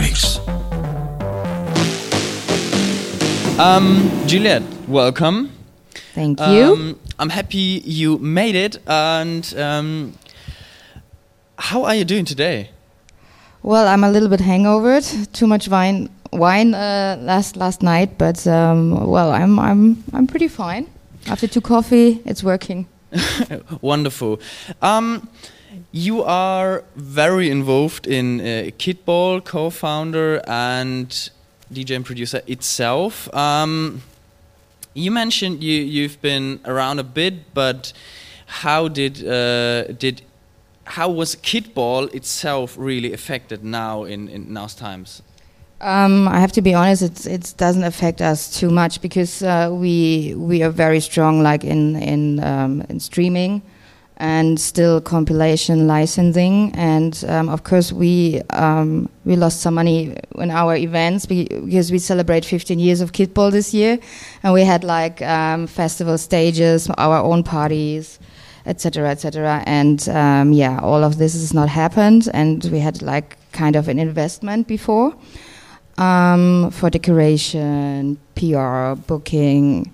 Freaks. Um, Juliet, welcome. Thank you. Um, I'm happy you made it. And um, how are you doing today? well, I'm a little bit hangovered. Too much wine, wine uh, last last night, but um, well, I'm I'm I'm pretty fine. After two coffee, it's working. Wonderful. Um, you are very involved in uh, Kittball, co-founder and DJ and producer itself. Um, you mentioned you you've been around a bit, but how did uh, did how was Kittball itself really affected now in in now's times? Um, I have to be honest; it it doesn't affect us too much because uh, we we are very strong, like in in um, in streaming, and still compilation licensing, and um, of course we um, we lost some money in our events because we celebrate 15 years of Kittball this year, and we had like um, festival stages, our own parties etc etc and um, yeah all of this has not happened. And we had like kind of an investment before um, for decoration pr booking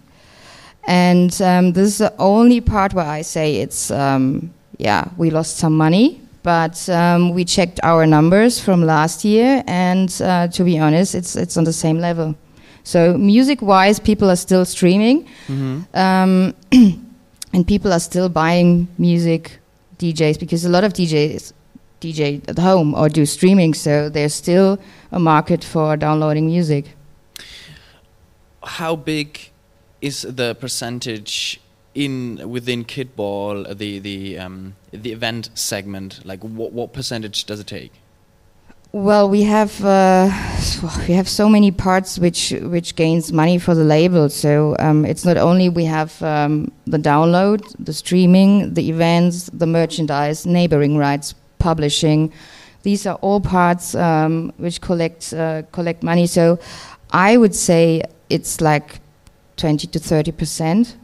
and um, this is the only part where i say it's um, yeah we lost some money but um, we checked our numbers from last year and uh, to be honest it's it's on the same level. So music wise people are still streaming. Um, and people are still buying music DJs because a lot of DJs DJ at home or do streaming, so there's still a market for downloading music. How big is the percentage in within Kittball the the um, the event segment? Like what what percentage does it take? Well, we have uh, we have so many parts which which gains money for the label. So um, it's not only we have um, the download, the streaming, the events, the merchandise, neighboring rights, publishing. These are all parts um, which collect uh, collect money. So I would say it's like twenty to thirty percent.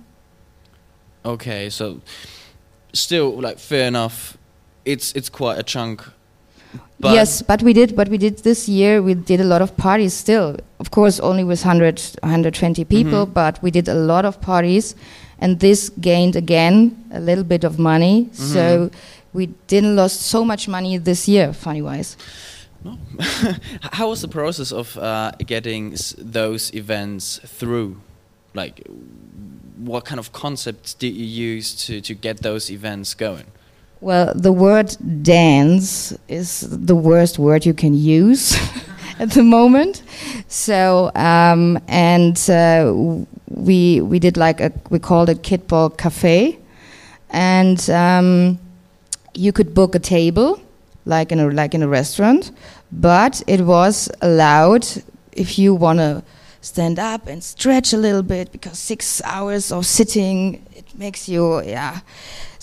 Okay, so still like fair enough. It's it's quite a chunk. But yes, but we did. But we did this year. We did a lot of parties. Still, of course, only with 100, 120 people. Mhm. But we did a lot of parties, and this gained again a little bit of money. So Mhm. we didn't lost so much money this year, funny wise. No. How was the process of uh, getting those events through? Like, what kind of concepts did you use to, to get those events going? Well, the word dance is the worst word you can use at the moment. So, um, and uh, we we did like a we called it Kittball Cafe, and um, you could book a table like in a like in a restaurant, but it was allowed if you want to stand up and stretch a little bit because six hours of sitting it makes you yeah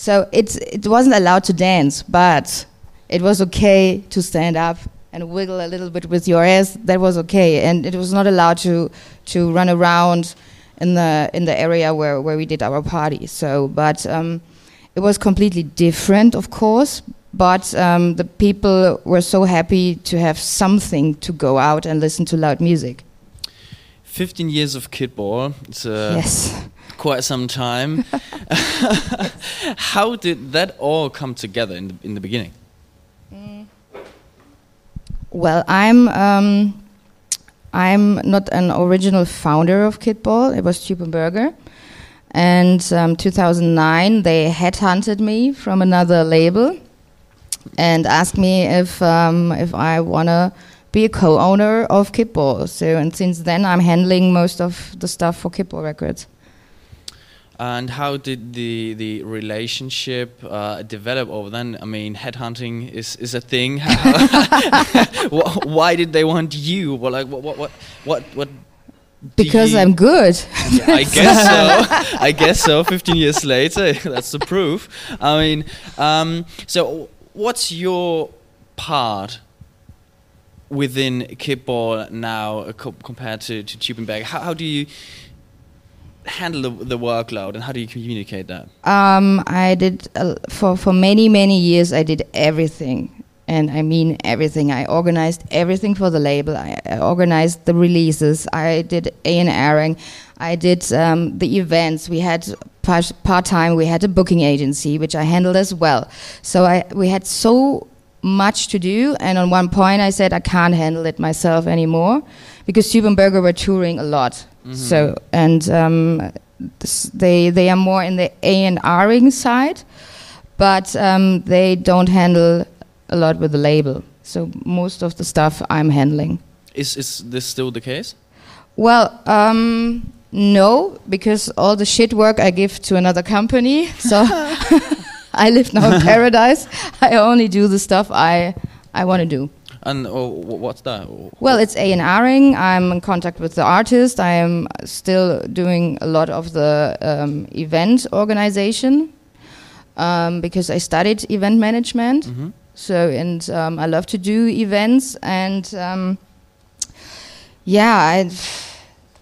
so it it wasn't allowed to dance, but it was okay to stand up and wiggle a little bit with your ass. That was okay, and it was not allowed to to run around in the in the area where where we did our party. So, but um, it was completely different, of course. But um, the people were so happy to have something to go out and listen to loud music. 15 years of Kittball. It's uh, yes. quite some time. How did that all come together in the, in the beginning? Well, I'm um, I'm not an original founder of Kittball. It was Tube & Berger. And um, 2009, they headhunted me from another label and asked me if um, if I wanna be a co-owner of Kittball. So, and since then, I'm handling most of the stuff for Kittball Records. And how did the the relationship uh, develop over then? I mean, headhunting is, is a thing. Why did they want you? Well, like what what what what? what Because I'm good. Yeah, I guess so. I guess so. Fifteen years later, that's the proof. I mean, um, so what's your part within Kittball now uh, co- compared to to Tube & Berger? How, how do you handle the, the workload and how do you communicate that? Um, I did uh, for for many many years. I did everything, and I mean everything. I organized everything for the label. I, I organized the releases. I did A and airing. I did um, the events. We had part time. We had a booking agency, which I handled as well. So I we had so much to do, and on one point I said I can't handle it myself anymore because Tube & Berger were touring a lot. Mm -hmm. So and um, they they are more in the A and R'ing side, but um, they don't handle a lot with the label. So most of the stuff I'm handling. Is is this still the case? Well, um, no, because all the shit work I give to another company. So I live now in paradise. I only do the stuff I I want to do. And oh, what's that? Well, it's A and R'ing. I'm in contact with the artist. I am still doing a lot of the um, event organization um, because I studied event management. Mm -hmm. So, and um, I love to do events. And um, yeah, I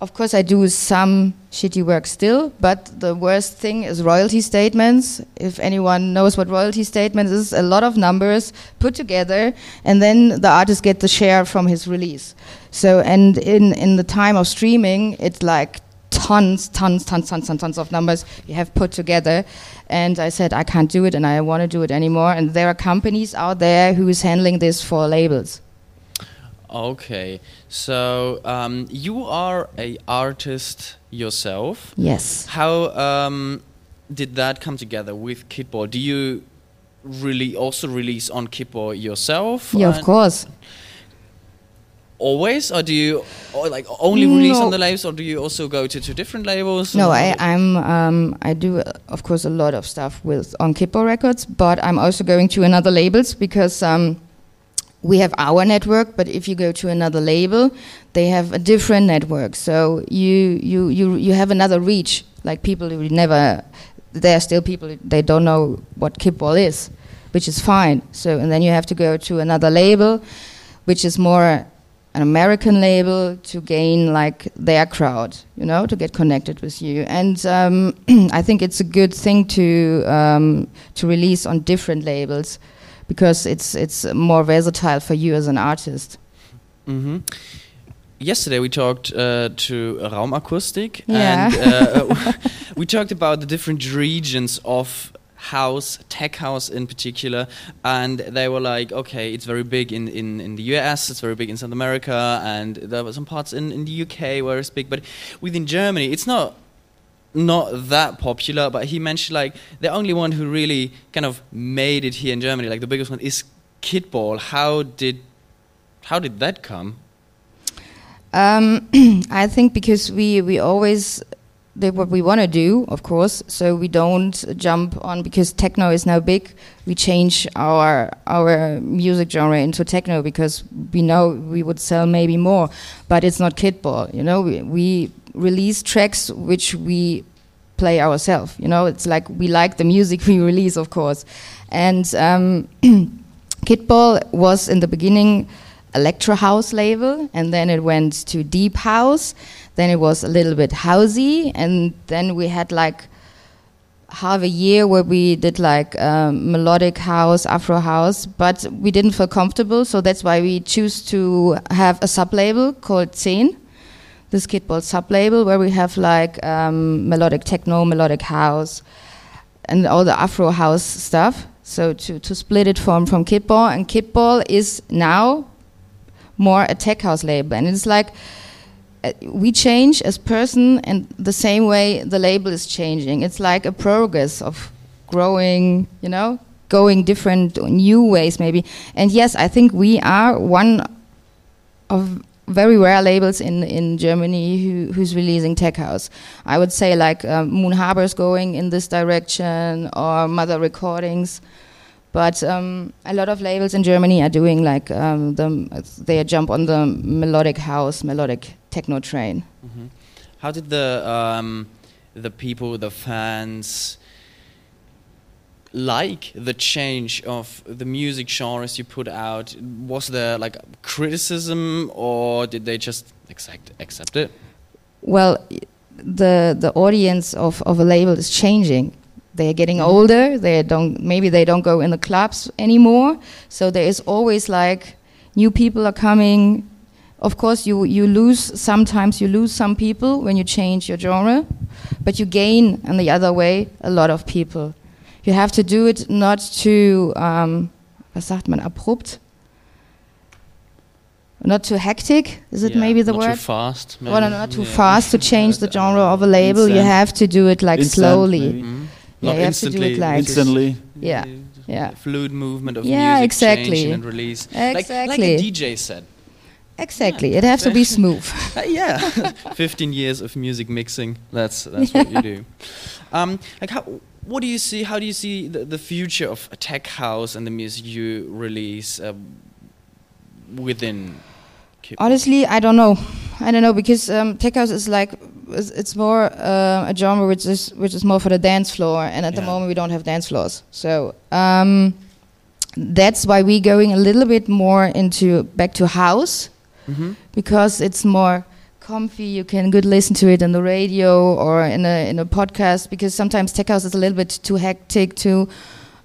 of course, I do some shitty work still, but the worst thing is royalty statements. If anyone knows what royalty statements is, a lot of numbers put together, and then the artist gets the share from his release. So, and in in the time of streaming, it's like tons, tons, tons, tons, tons, tons of numbers you have put together. And I said I can't do it, and I want to do it anymore. And there are companies out there who is handling this for labels. Okay, so um, you are a artist yourself. Yes. How um, did that come together with Kittball? Do you really also release on Kittball yourself? Yeah, of course. Always, or do you or like only release no. on the labels, or do you also go to, two different labels? No, I, I'm um, I do uh, of course a lot of stuff with on Kitball Records, but I'm also going to another labels because. Um, we have our network, but if you go to another label, they have a different network. So you you you you have another reach. Like people who never, there are still people they don't know what Kittball is, which is fine. So and then you have to go to another label, which is more an American label to gain like their crowd, you know, to get connected with you. And um, I think it's a good thing to um, to release on different labels because it's it's more versatile for you as an artist. Mm -hmm. Yesterday we talked uh, to Raumakustik yeah. and uh, we talked about the different regions of house, tech house in particular, and they were like, okay, it's very big in, in, in the US, it's very big in South America, and there were some parts in, in the UK where it's big, but within Germany, it's not not that popular, but he mentioned like the only one who really kind of made it here in Germany, like the biggest one, is Kittball. How did how did that come? Um, I think because we we always did what we want to do, of course. So we don't jump on because techno is now big. We change our our music genre into techno because we know we would sell maybe more, but it's not Kittball. You know, we, we release tracks which we play ourselves. You know, it's like we like the music we release, of course. And um, Kittball was in the beginning electro house label, and then it went to deep house. Then it was a little bit housey, and then we had like half a year where we did like um, melodic house, Afro house, but we didn't feel comfortable, so that's why we choose to have a sub label called Zehn this Kittball sub-label where we have like um, melodic techno, melodic house, and all the Afro house stuff. So to, to split it from from Kittball, and Kittball is now more a tech house label, and it's like uh, we change as person, and the same way the label is changing. It's like a progress of growing, you know, going different new ways maybe. And yes, I think we are one of very rare labels in in Germany who who's releasing tech house. I would say like um, Moon Harbour's going in this direction or Mother Recordings. But um, a lot of labels in Germany are doing like um, the, they jump on the melodic house, melodic techno train. Mm -hmm. How did the um, the people, the fans, like the change of the music genres you put out? Was there like criticism, or did they just accept accept it? Well, the the audience of, of a label is changing. they're getting mm-hmm. older. They don't maybe they don't go in the clubs anymore. So there is always like new people are coming. Of course, you you lose sometimes you lose some people when you change your genre, but you gain in the other way a lot of people. You have to do it not too um, was sagt man abrupt. Not too hectic, is it Yeah, maybe the not word? too fast. Well, maybe. not too Yeah. fast to change the genre of a label. You have to do it like Instant, slowly. maybe. Mhm. Yeah, Not you have to do instantly. it like- Instantly. Yeah, yeah. Fluid movement of Yeah, music, exactly. changing and release. Like, like Exactly. a DJ said. Exactly. It has to be smooth. Uh, yeah, 15 years of music mixing. That's that's what you do. Um, like how? What do you see? How do you see the, the future of tech house and the music you release uh, within? Honestly, I don't know. I don't know because um, tech house is like it's, it's more uh, a genre which is which is more for the dance floor, and at the moment we don't have dance floors. So um, that's why we're going a little bit more into back to house Mhm. because it's more comfy. You can good listen to it on the radio or in a in a podcast. Because sometimes tech house is a little bit too hectic, too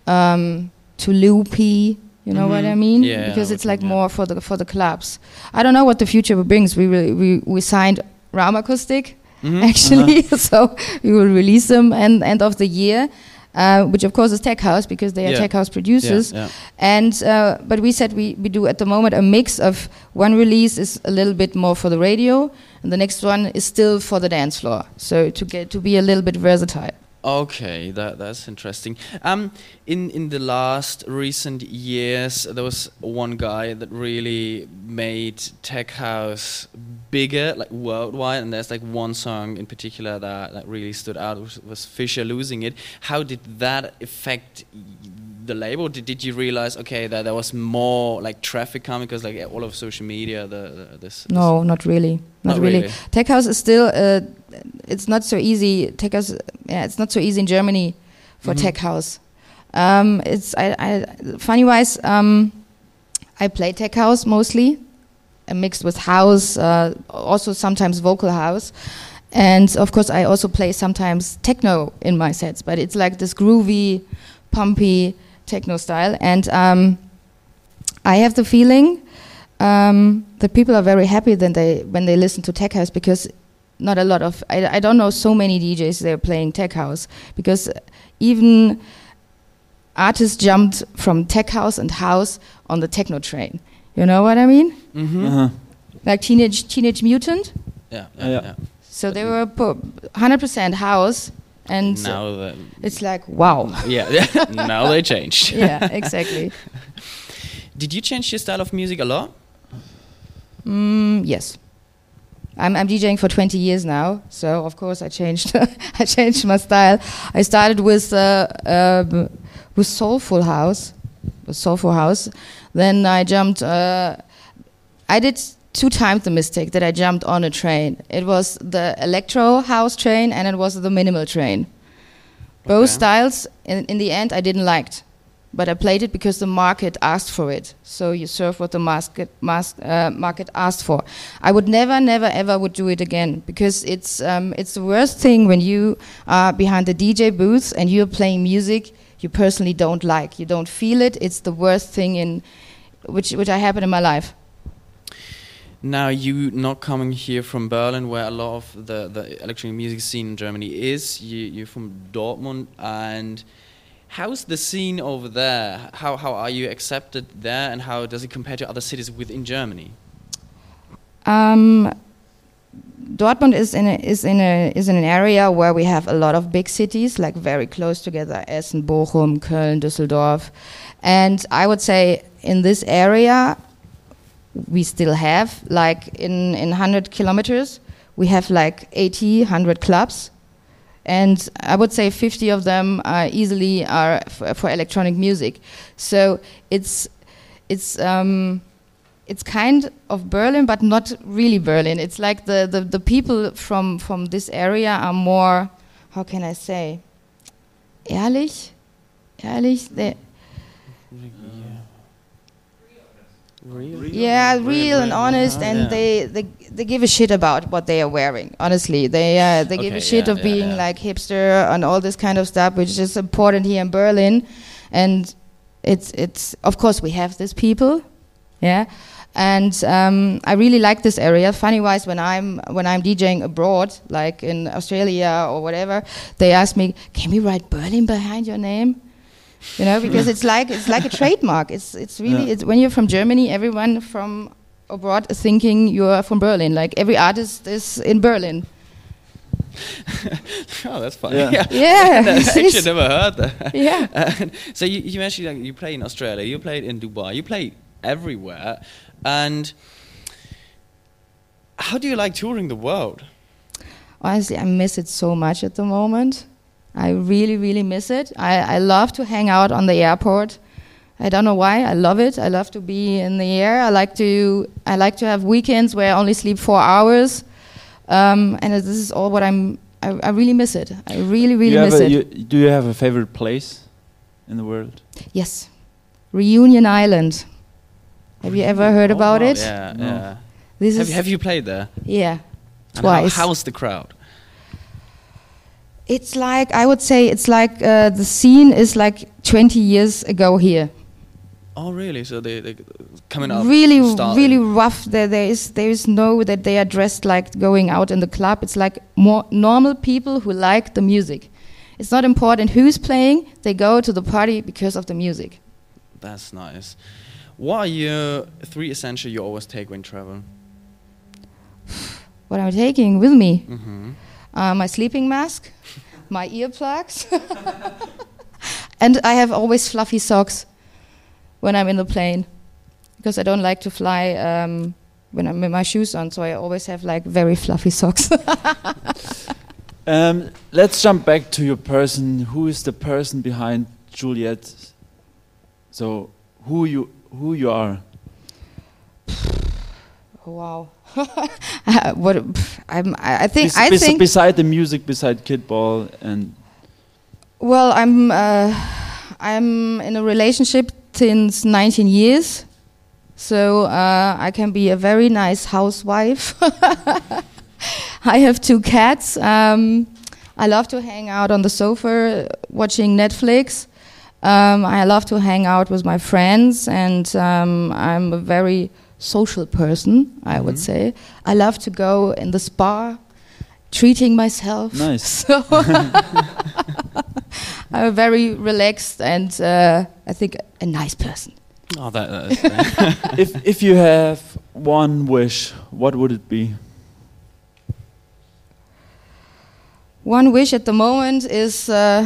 um, too loopy. You know what I Mhm. mean? Yeah, because it's like more for the for the clubs. I don't know what the future brings. We will, we we signed Raumakustik Mhm. actually, so we will release them end end of the year. Uh, which of course is tech house because they are Yeah. tech house producers. Yeah, yeah. And uh, but we said we, we do at the moment a mix of one release is a little bit more for the radio, and the next one is still for the dance floor. So to get to be a little bit versatile. Okay, that that's interesting. Um, in in the last recent years, there was one guy that really made tech house bigger, like worldwide, and there's like one song in particular that that really stood out was, Fisher losing it. How did that affect the label? Did did you realize okay that there was more like traffic coming because like all of social media, the, the this, No, not really. Not, Not really. really. Tech house is still. Uh, it's not so easy. Tech house. Yeah, it's not so easy in Germany for Mhm. tech house. Um, it's I, I funny wise. Um, I play tech house mostly, uh, mixed with house, uh, also sometimes vocal house, and of course I also play sometimes techno in my sets. But it's like this groovy, pumpy techno style, and um, I have the feeling um, that people are very happy then they when they listen to tech house because not a lot of I, I don't know so many DJs they're playing tech house because even artists jumped from tech house and house on the techno train. You know what I mean? Mhm. Uh-huh. Like teenage teenage mutant. Yeah, Yeah. yeah, yeah. So they were 100% house and Now the it's like wow. yeah, now they changed. yeah, exactly. Did you change your style of music a lot? Mm, yes. I'm, I'm DJing for 20 years now, so of course I changed. I changed my style. I started with uh, um, with soulful house, with soulful house. Then I jumped. Uh, I did two times the mistake that I jumped on a train. It was the electro house train and it was the minimal train. Both Okay. styles, in, in the end, I didn't liked, but I played it because the market asked for it. So you serve what the market mas- uh, market asked for. I would never, never, ever would do it again because it's um, it's the worst thing when you are behind the DJ booth and you're playing music you personally don't like. You don't feel it. It's the worst thing in which which I happened in my life. Now you not coming here from Berlin, where a lot of the, the electronic music scene in Germany is. You, you're from Dortmund, and how's the scene over there? How how are you accepted there, and how does it compare to other cities within Germany? Um, Dortmund is in a, is in a is in an area where we have a lot of big cities, like very close together: Essen, Bochum, Köln, Düsseldorf, and I would say in this area we still have like in in 100 kilometers we have like 80 100 clubs and i would say 50 of them are easily are for electronic music so it's it's um, it's kind of Berlin, but not really Berlin. It's like the, the, the people from, from this area are more, how can I say, ehrlich? Ehrlich? They, Real. yeah, real and honest, and Yeah. they, they they give a shit about what they are wearing. Honestly, they uh, they give a shit yeah, of yeah, being yeah. like hipster and all this kind of stuff, which is important here in Berlin. And it's it's of course we have these people, yeah. And um, I really like this area. Funny wise, when I'm when I'm DJing abroad, like in Australia or whatever, they ask me, "Can we write Berlin behind your name?" You know, because it's like it's like a trademark. It's it's really Yeah. it's when you're from Germany, everyone from abroad is thinking you are from Berlin. Like every artist is in Berlin. oh, that's funny. Yeah. Yeah. Yeah, I actually never heard that. Yeah. Uh, so you, you mentioned like, you play in Australia, you played in Dubai, you play everywhere, and how do you like touring the world? Honestly, I miss it so much at the moment. I really, really miss it. I, I love to hang out on the airport. I don't know why. I love it. I love to be in the air. I like to. I like to have weekends where I only sleep four hours, um, and this is all what I'm. I, I really miss it. I really, really you have miss a, it. You, do you have a favorite place in the world? yes, Reunion Island. Have you ever heard Oh, about wow, it? Yeah, No. yeah. This Have, is have you played there? yeah, twice. How, how's the crowd? It's like I would say it's like uh, the scene is like 20 years ago here. Oh, really? So they they coming up really, starting. really rough. There, there is there is no that they are dressed like going out in the club. It's like more normal people who like the music. It's not important who's playing. They go to the party because of the music. That's nice. What are your three essential you always take when traveling? What I'm taking with me, Mm-hmm. Uh, my sleeping mask, my earplugs, and I have always fluffy socks when I'm in the plane because I don't like to fly um, when I'm with my shoes on. So I always have like very fluffy socks. Um, let's jump back to your person. Who is the person behind Juliet? So who you who you are? Wow. What I'm, I think I think beside the music, beside Kittball, and well I'm uh, I'm in a relationship since 19 years, so uh, I can be a very nice housewife. I have two cats. Um, I love to hang out on the sofa watching Netflix. Um, I love to hang out with my friends, and um, I'm a very social person, I would Mhm. say. I love to go in the spa, treating myself. Nice. So I'm a very relaxed and uh, I think a nice person. Oh, that, that is if if you have one wish, what would it be? One wish at the moment is uh,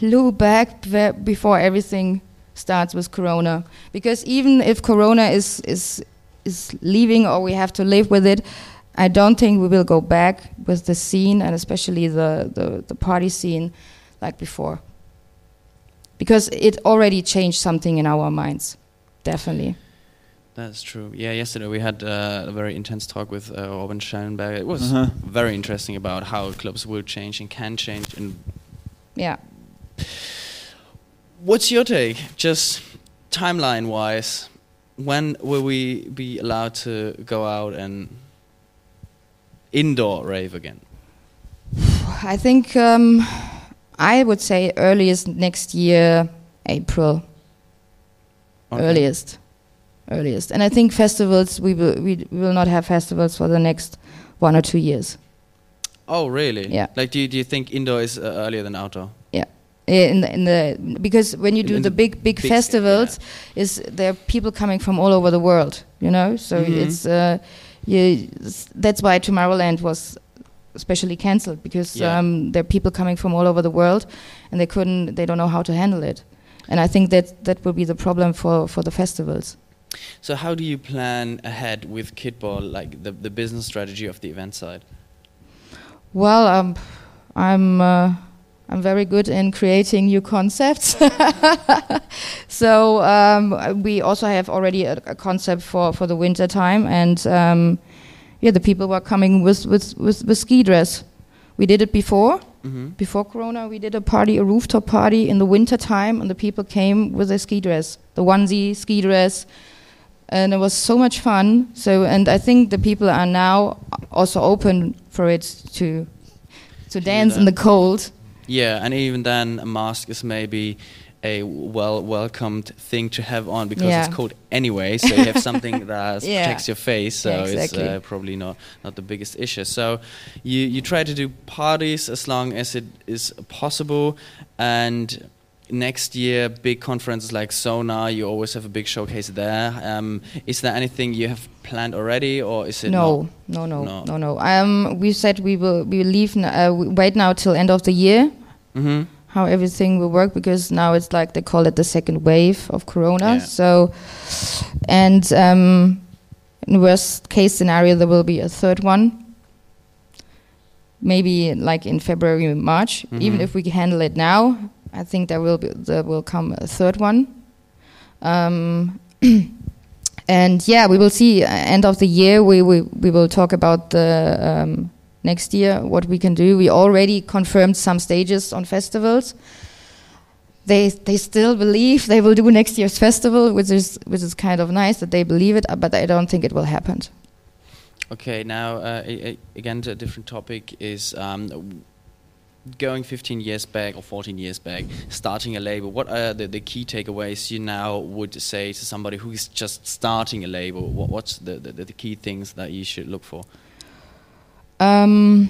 look back ve- before everything starts with Corona, because even if Corona is is is leaving or we have to live with it, I don't think we will go back with the scene and especially the the, the party scene like before, because it already changed something in our minds, definitely. That's true. Yeah, yesterday we had uh, a very intense talk with uh, Orban Schellenberg. It was Uh-huh. very interesting about how clubs will change and can change. And Yeah. What's your take, just timeline-wise? When will we be allowed to go out and indoor rave again? I think um, I would say earliest next year, April. Okay. Earliest, earliest, and I think festivals we will we will not have festivals for the next one or two years. Oh, really? Yeah. Like, do you, do you think indoor is uh, earlier than outdoor? Eh, In the, in the because when you do in the the big big, big festivals, is there are people coming from all over the world, you know. So Mhm. it's uh, you, that's why Tomorrowland was especially cancelled because Yeah. um, there are people coming from all over the world, and they couldn't they don't know how to handle it, and I think that that will be the problem for for the festivals. So, how do you plan ahead with Kittball, like the, the business strategy of the event side? Well, um, I'm uh, I'm very good in creating new concepts. so um, we also have already a, a concept for, for the winter time, and um, yeah, the people were coming with with, with with ski dress. We did it before. Mm-hmm. Before Corona, we did a party, a rooftop party in the winter time, and the people came with their ski dress, the onesie ski dress, and it was so much fun. So, and I think the people are now also open for it to to dance in the cold. Yeah, and even then, a mask is maybe a well welcomed thing to have on because Yeah. it's cold anyway. So you have something that Yeah. protects your face. So Yeah, exactly. it's uh, probably not not the biggest issue. So you you try to do parties as long as it is possible, and next year big conferences like Sonar, you always have a big showcase there. Um, is there anything you have planned already, or is it No, no, No. no, no, no. Um, we said we will we will leave. Uh, wait now till end of the year. hmm how everything will work because now it's like they call it the second wave of corona Yeah. so and um in worst case scenario there will be a third one maybe like in february march even Mhm. if we handle it now i think there will be there will come a third one. Um and yeah we will see uh, end of the year we we, we will talk about the um, next year what we can do. We already confirmed some stages on festivals. They they still believe they will do next year's festival which is which is kind of nice that they believe it uh, but i don't think it will happen. Okay, now uh, again, a different topic is um, going 15 years back or 14 years back, starting a label. What are the, the key takeaways you now would say to somebody who is just starting a label? What, what's the, the, the key things that you should look for? Um,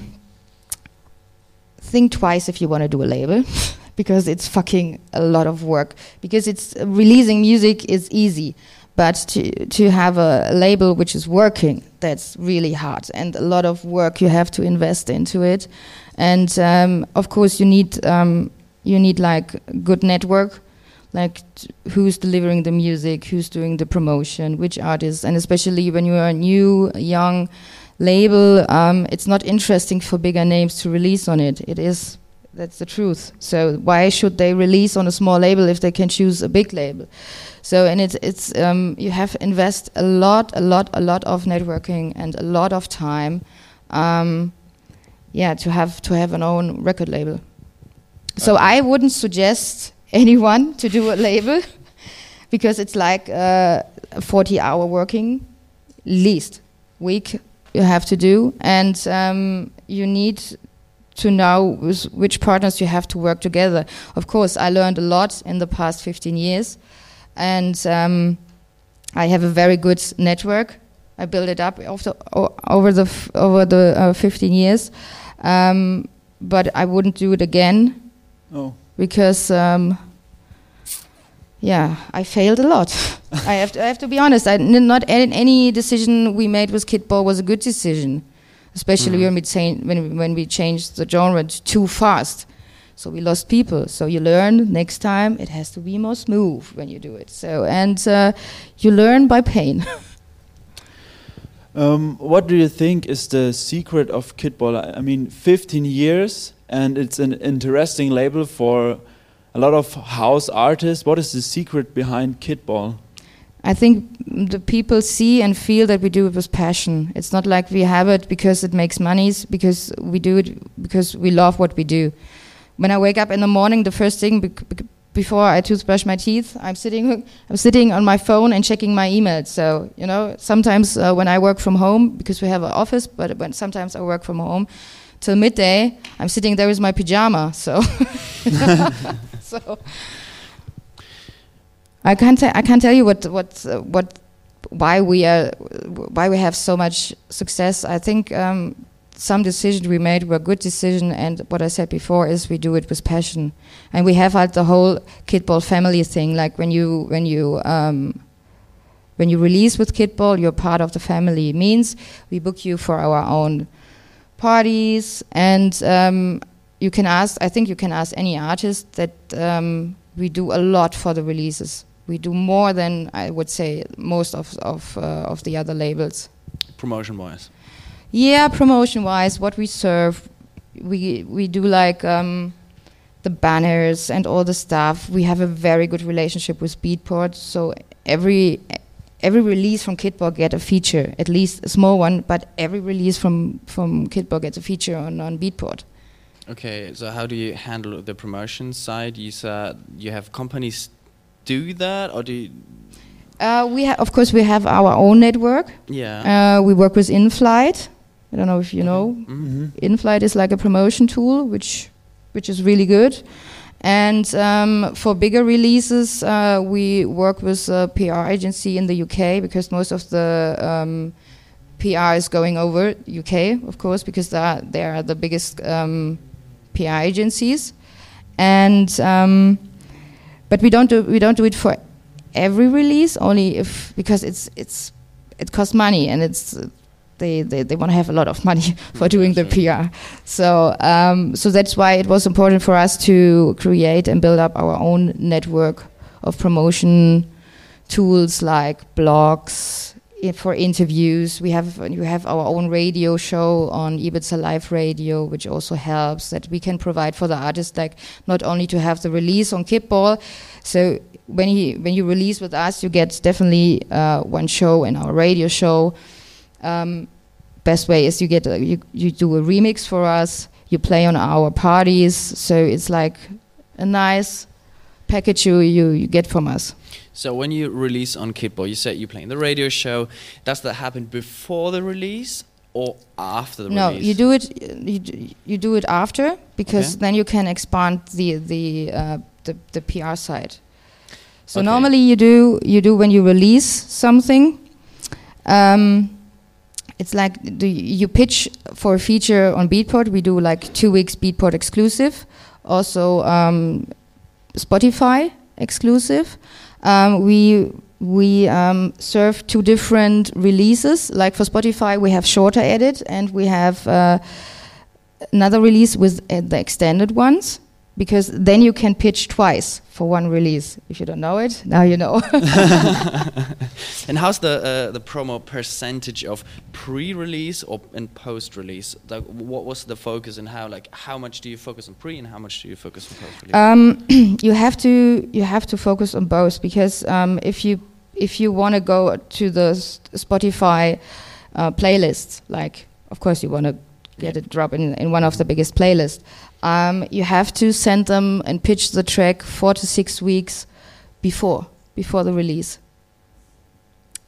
think twice if you want to do a label, because it's fucking a lot of work. Because it's releasing music is easy, but to to have a label which is working, that's really hard, and a lot of work you have to invest into it. And um, of course, you need um, you need like good network. Like who's delivering the music, who's doing the promotion, which artists, and especially when you are a new, young, label, um, it's not interesting for bigger names to release on it. It is, that's the truth. So why should they release on a small label if they can choose a big label? So and it's it's um, you have invest a lot, a lot, a lot of networking and a lot of time, um, yeah, to have to have an own record label. So I wouldn't suggest anyone to do a label because it's like uh, a 40 hour working least week you have to do and um, you need to know with which partners you have to work together of course i learned a lot in the past 15 years and um, i have a very good network i built it up over the, over the, over the uh, 15 years um, but i wouldn't do it again Oh, because um, yeah, I failed a lot. I have to I have to be honest. I not any, any decision we made with Kittball was a good decision, especially Mhm. when we change, when when we changed the genre too fast. So we lost people. So you learn next time it has to be more smooth when you do it. So and uh, you learn by pain. Um, what do you think is the secret of Kittball? I I mean, 15 years, and it's an interesting label for a lot of house artists. What is the secret behind Kittball? I think the people see and feel that we do it with passion. It's not like we have it because it makes money, it's because we do it because we love what we do. When I wake up in the morning, the first thing bec- before I toothbrush my teeth, I'm sitting I'm sitting on my phone and checking my emails. So you know, sometimes uh, when I work from home because we have an office, but when sometimes I work from home till midday, I'm sitting there with my pajama. So so I can't can't tell you what what what why we are why we have so much success. I think um, some decisions we made were good decision, and what I said before is we do it with passion, and we have had the whole Kittball family thing. Like when you when you um, when you release with Kittball, you're part of the family. It means we book you for our own parties, and um, you can ask. I think you can ask any artist that um, we do a lot for the releases. We do more than I would say most of of uh, of the other labels. Promotion wise. Yeah, promotion wise, what we serve, we we do like um, the banners and all the stuff. We have a very good relationship with Beatport, so every every release from Kittball get a feature, at least a small one, but every release from from Kittball gets a feature on on Beatport. Okay, so how do you handle the promotion side? You said you have companies do that, or do you Uh, we have, of course, we have our own network. Yeah. Uh, we work with Inflyte. I don't know if you know. Mhm. Inflyte is like a promotion tool, which which is really good. And um, for bigger releases, uh, we work with a PR agency in the UK because most of the um, PR is going over UK, of course, because they are, they are the biggest um, PR agencies. And um, but we don't do we don't do it for every release, only if because it's it's it costs money and it's they, they, they want to have a lot of money for doing the PR. So um, so that's why it was important for us to create and build up our own network of promotion tools like blogs for interviews. We have you have our own radio show on Ibiza Live Radio, which also helps that we can provide for the artist like not only to have the release on Kittball. So when he when you release with us, you get definitely uh, one show in our radio show. Um, best way is you get a, you you do a remix for us. You play on our parties, so it's like a nice package you you, you get from us. So when you release on Kittball, you said you're playing the radio show. Does that happen before the release or after the no, release? you do it you do, you do it after because Okay. then you can expand the the uh, the, the PR side. So Okay. normally you do you do when you release something. Um, it's like the, you pitch for a feature on Beatport. We do like two weeks Beatport exclusive, also um, Spotify exclusive. Um, we we um, serve two different releases. Like for Spotify, we have shorter edit, and we have uh, another release with uh, the extended ones. Because then you can pitch twice for one release. If you don't know it, now you know. and how's the uh, the promo percentage of pre-release or and post-release? Like, what was the focus and how like how much do you focus on pre and how much do you focus on post-release? Um, you have to you have to focus on both because um, if you if you want to go to the Spotify uh, playlists, like of course you want to get a drop in, in one of the biggest playlists, um, you have to send them and pitch the track four to six weeks before before the release.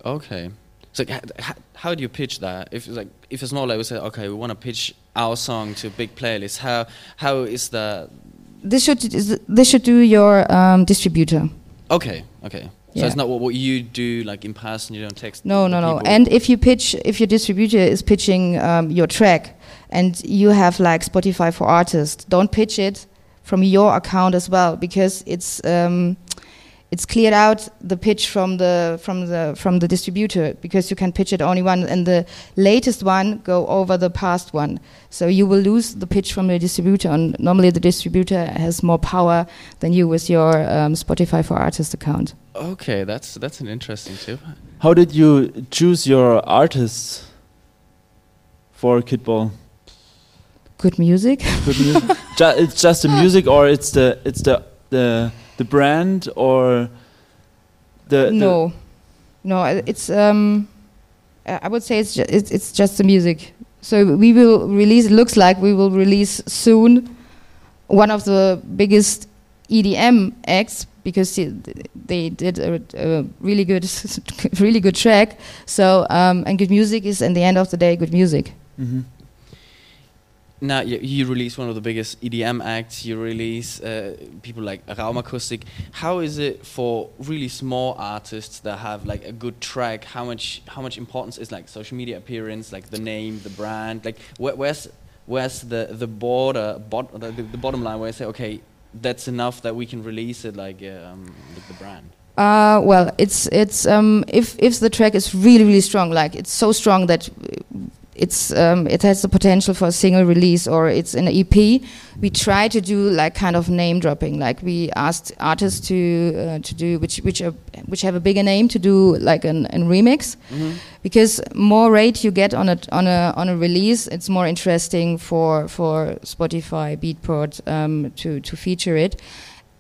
Okay. So h- h- how do you pitch that? If it's like if it's not like we say, okay, we want to pitch our song to a big playlist. How how is the This should this should do your um, distributor. okay okay? So Yeah. it's not what, what you do like in person. You don't text. No, no, no. And if you pitch, if your distributor is pitching um, your track, and you have like Spotify for Artists, don't pitch it from your account as well because it's um, it's cleared out the pitch from the from the from the distributor because you can pitch it only one, and the latest one go over the past one. So you will lose the pitch from the distributor, and normally the distributor has more power than you with your um, Spotify for Artists account. okay, that's that's an interesting tip. How did you choose your artists for Kittball? Good music. Good music? Ju- it's just the music, or it's the it's the the the brand, or the, the no, no, it's um, I would say it's ju- it's, it's just the music. So we will release. It looks like we will release soon one of the biggest EDM acts because he- they did a, a really good, really good track. So um, and good music is, in the end of the day, good music. Mhm. Now you, you release one of the biggest EDM acts. You release uh, people like Raumakustik. How is it for really small artists that have like a good track? How much how much importance is like social media appearance, like the name, the brand? Like where, where's where's the the border bot, the, the bottom line where I say okay that's enough that we can release it like um, with the brand. Uh, well, it's it's um, if if the track is really really strong, like it's so strong that it's um, it has the potential for a single release or it's an EP. We try to do like kind of name dropping. Like we asked artists to uh, to do which which are, which have a bigger name to do like an, an remix because more rate you get on a on a on a release, it's more interesting for for Spotify, Beatport um, to to feature it.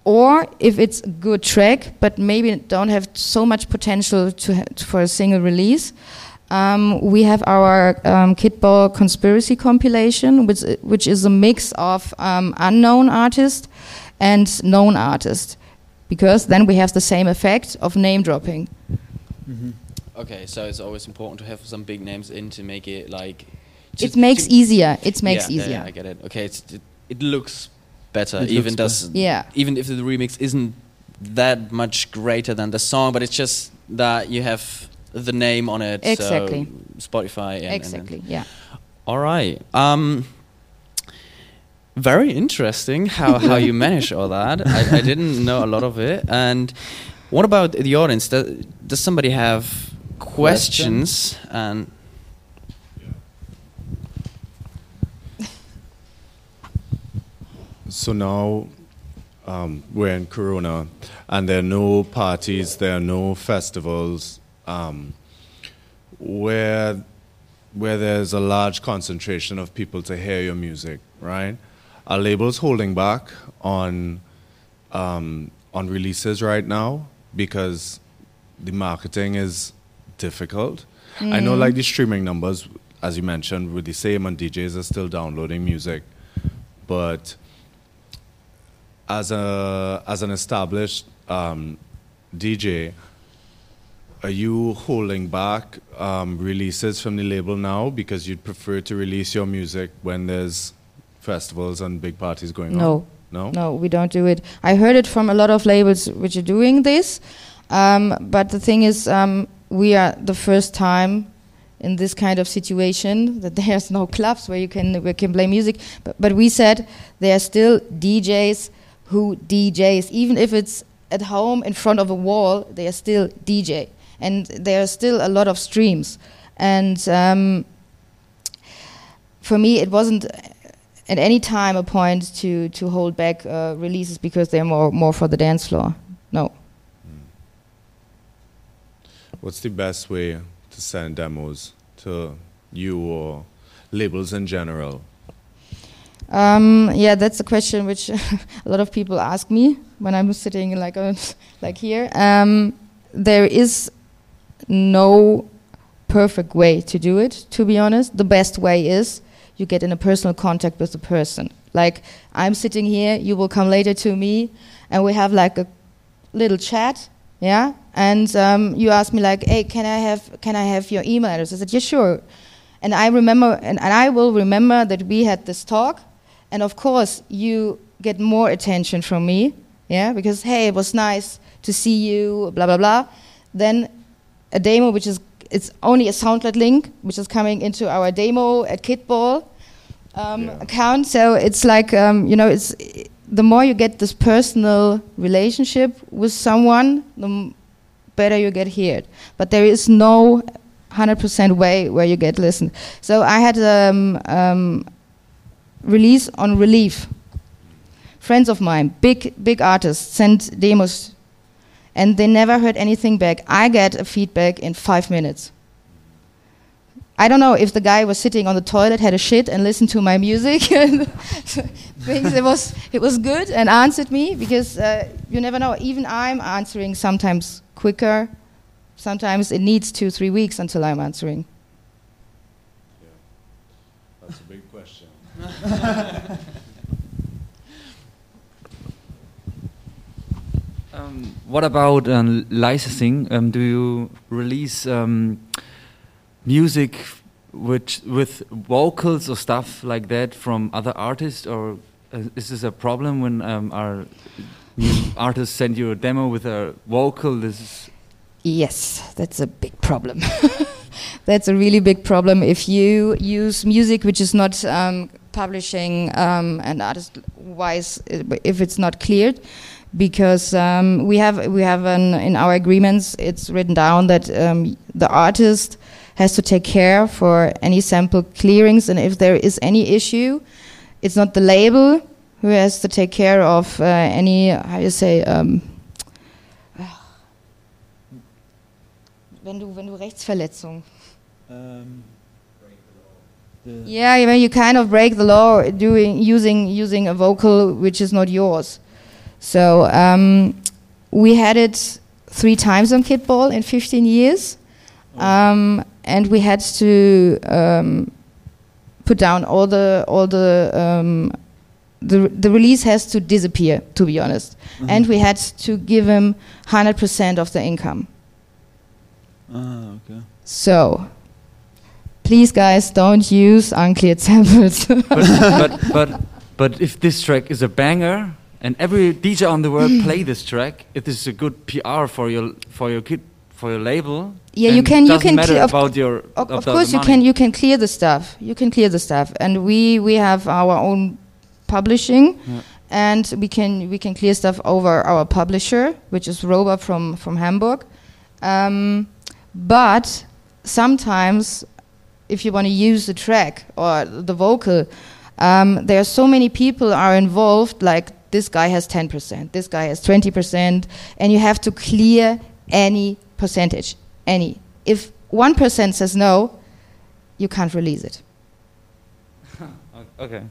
Or if it's a good track, but maybe don't have so much potential to ha- for a single release, um, we have our um, Kittball Conspiracy compilation, which which is a mix of um, unknown artists and known artists, because then we have the same effect of name dropping. Mhm. Okay, so it's always important to have some big names in to make it like. It makes easier. It makes yeah, yeah, easier. Yeah, I get it. Okay, it's, it, it looks better, It even looks does. Yeah. Even if the remix isn't that much greater than the song, but it's just that you have the name on it. so Exactly. Spotify. And, and- exactly. Yeah. all right. Um, very interesting how, how you manage all that. I, I didn't know a lot of it. And what about the audience? Does, does somebody have questions? And So now um, we're in Corona, and there are no parties, there are no festivals. Um, where where there's a large concentration of people to hear your music, right? Are labels holding back on um, on releases right now because the marketing is difficult? I know, like the streaming numbers, as you mentioned, were the same, and DJs are still downloading music, but as a as an established um, DJ, are you holding back um, releases from the label now because you'd prefer to release your music when there's festivals and big parties going No. on? No. No, we don't do it. I heard it from a lot of labels which are doing this, um, but the thing is, um, we are the first time in this kind of situation that there's no clubs where you can where you can play music. But, but we said there are still DJs who DJs, even if it's at home in front of a wall, they are still DJ, and there are still a lot of streams. And um, for me, it wasn't at any time a point to to hold back uh, releases because they're more more for the dance floor. No. What's the best way to send demos to you or labels in general? Um, yeah, that's a question which a lot of people ask me when I'm sitting like uh, like here. Um, there is no perfect way to do it. To be honest, the best way is you get in a personal contact with the person. Like I'm sitting here, you will come later to me, and we have like a little chat. Yeah, and um, you ask me like, "Hey, can I have can I have your email address?" I said, "Yeah, sure." And I remember, and, and I will remember that we had this talk, and of course you get more attention from me, yeah, because hey, it was nice to see you, blah blah blah. Then a demo which is it's only a SoundCloud link which is coming into our demo at Kittball um, Yeah. account. So it's like um, you know, it's the more you get this personal relationship with someone, the better you get heard. But there is no 100% way where you get listened. So I had um, um, release on Relief. Friends of mine, big big artists, sent demos, and they never heard anything back. I get a feedback in five minutes. I don't know if the guy was sitting on the toilet, had a shit, and listened to my music, and thinks it was it was good, and answered me because uh, you never know. Even I'm answering sometimes quicker. Sometimes it needs two three weeks until I'm answering. That's a big question. Um, what about um, licensing? Um, do you release um, music which with vocals or stuff like that from other artists, or uh, is this a problem when um, our artists send you a demo with a vocal? This is Yes, that's a big problem. that's a really big problem if you use music which is not publishing and artist-wise, if it's not cleared, because um, we have we have an, in our agreements it's written down that um, the artist has to take care for any sample clearings, and if there is any issue, it's not the label who has to take care of uh, any how you say. Um, wenn du, wenn du Rechtsverletzung. Um, Yeah, when you kind of break the law doing using using a vocal which is not yours. So um, we had it three times on Kittball in 15 years, um, and we had to um, put down all the all the um, the the release has to disappear. To be honest, and we had to give him 100% of the income. Ah, okay. So, please, guys, don't use uncleared samples. but, but but but if this track is a banger and every DJ on the world play this track, It is a good PR for your for your kid for your label. yeah, you can. You can. matter about your of, of course, you can. You can clear the stuff. You can clear the stuff, and we we have our own publishing. Yeah. And we can we can clear stuff over our publisher, which is Roba from from Hamburg. Um, but sometimes, if you want to use the track or the vocal, um, there are so many people are involved. Like this guy has ten percent, this guy has twenty percent, and you have to clear any percentage, any. If one percent says no, you can't release it. Okay.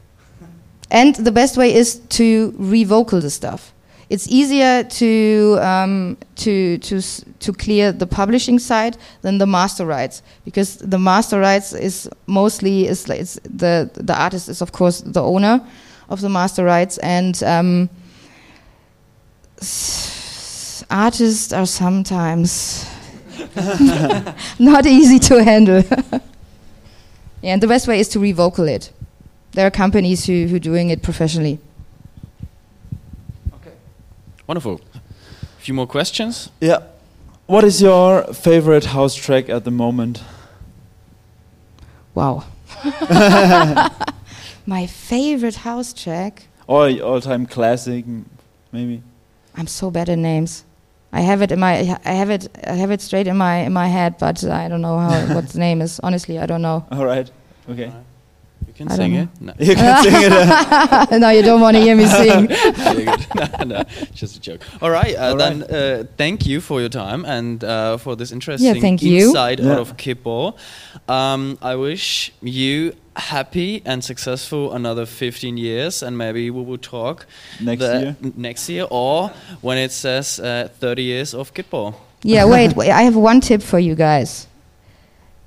And the best way is to revocal the stuff. It's easier to um, to to to clear the publishing side than the master rights because the master rights is mostly is it's the the artist is of course the owner of the master rights and um, s- artists are sometimes not easy to handle. yeah, and the best way is to revocal it. There are companies who who doing it professionally. Okay. Wonderful. A few more questions. Yeah. What is your favorite house track at the moment? Wow. My favorite house track. Or all-time classic, maybe? I'm so bad at names. I have it in my I have it I have it straight in my in my head, but I don't know how what the name is. Honestly, I don't know. All right. Okay. You can I sing don't it. No. You can sing it. uh, no, you don't want to hear me sing. No, no, just a joke. All right, uh, All then uh, thank you for your time and uh, for this interesting thank you. insight Yeah. out of Kittball. Um, I wish you happy and successful another 15 years, and maybe we will talk Next year. Next year, or when it says uh, 30 years of Kittball. Yeah, wait, wait. I have one tip for you guys.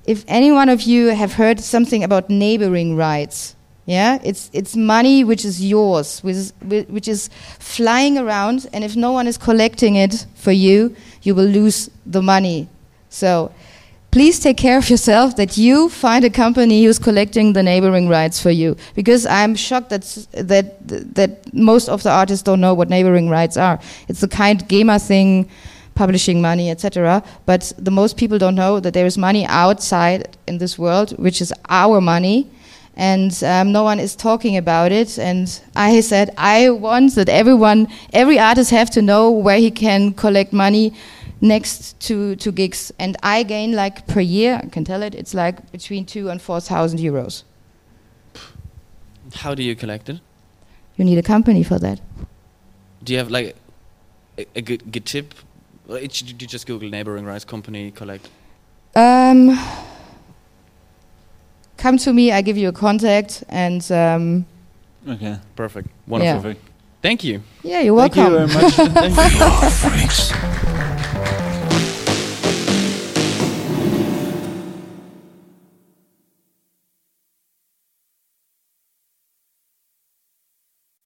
If any one of you have heard something about neighboring rights, yeah, it's it's money which is yours, which is, which is flying around, and if no one is collecting it for you, you will lose the money. So. Please take care of yourself that you find a company who's collecting the neighboring rights for you because I'm shocked that that that most of the artists don't know what neighboring rights are. It's the kind GEMA thing publishing money, etc. But the most people don't know that there is money outside in this world, which is our money, and um, no one is talking about it. And I said I want that everyone, every artist, have to know where he can collect money next to to gigs. And I gain like per year, I can tell it, it's like between two and four thousand euros. How do you collect it? You need a company for that. Do you have like a, a good, good tip? Or it- should you just Google neighboring rice company collect? Um, come to me. I give you a contact, and um, Okay. Perfect. Wonderful. Yeah. Perfect. Thank you. yeah, you're Thank welcome. you very much. Thank you. Freaks.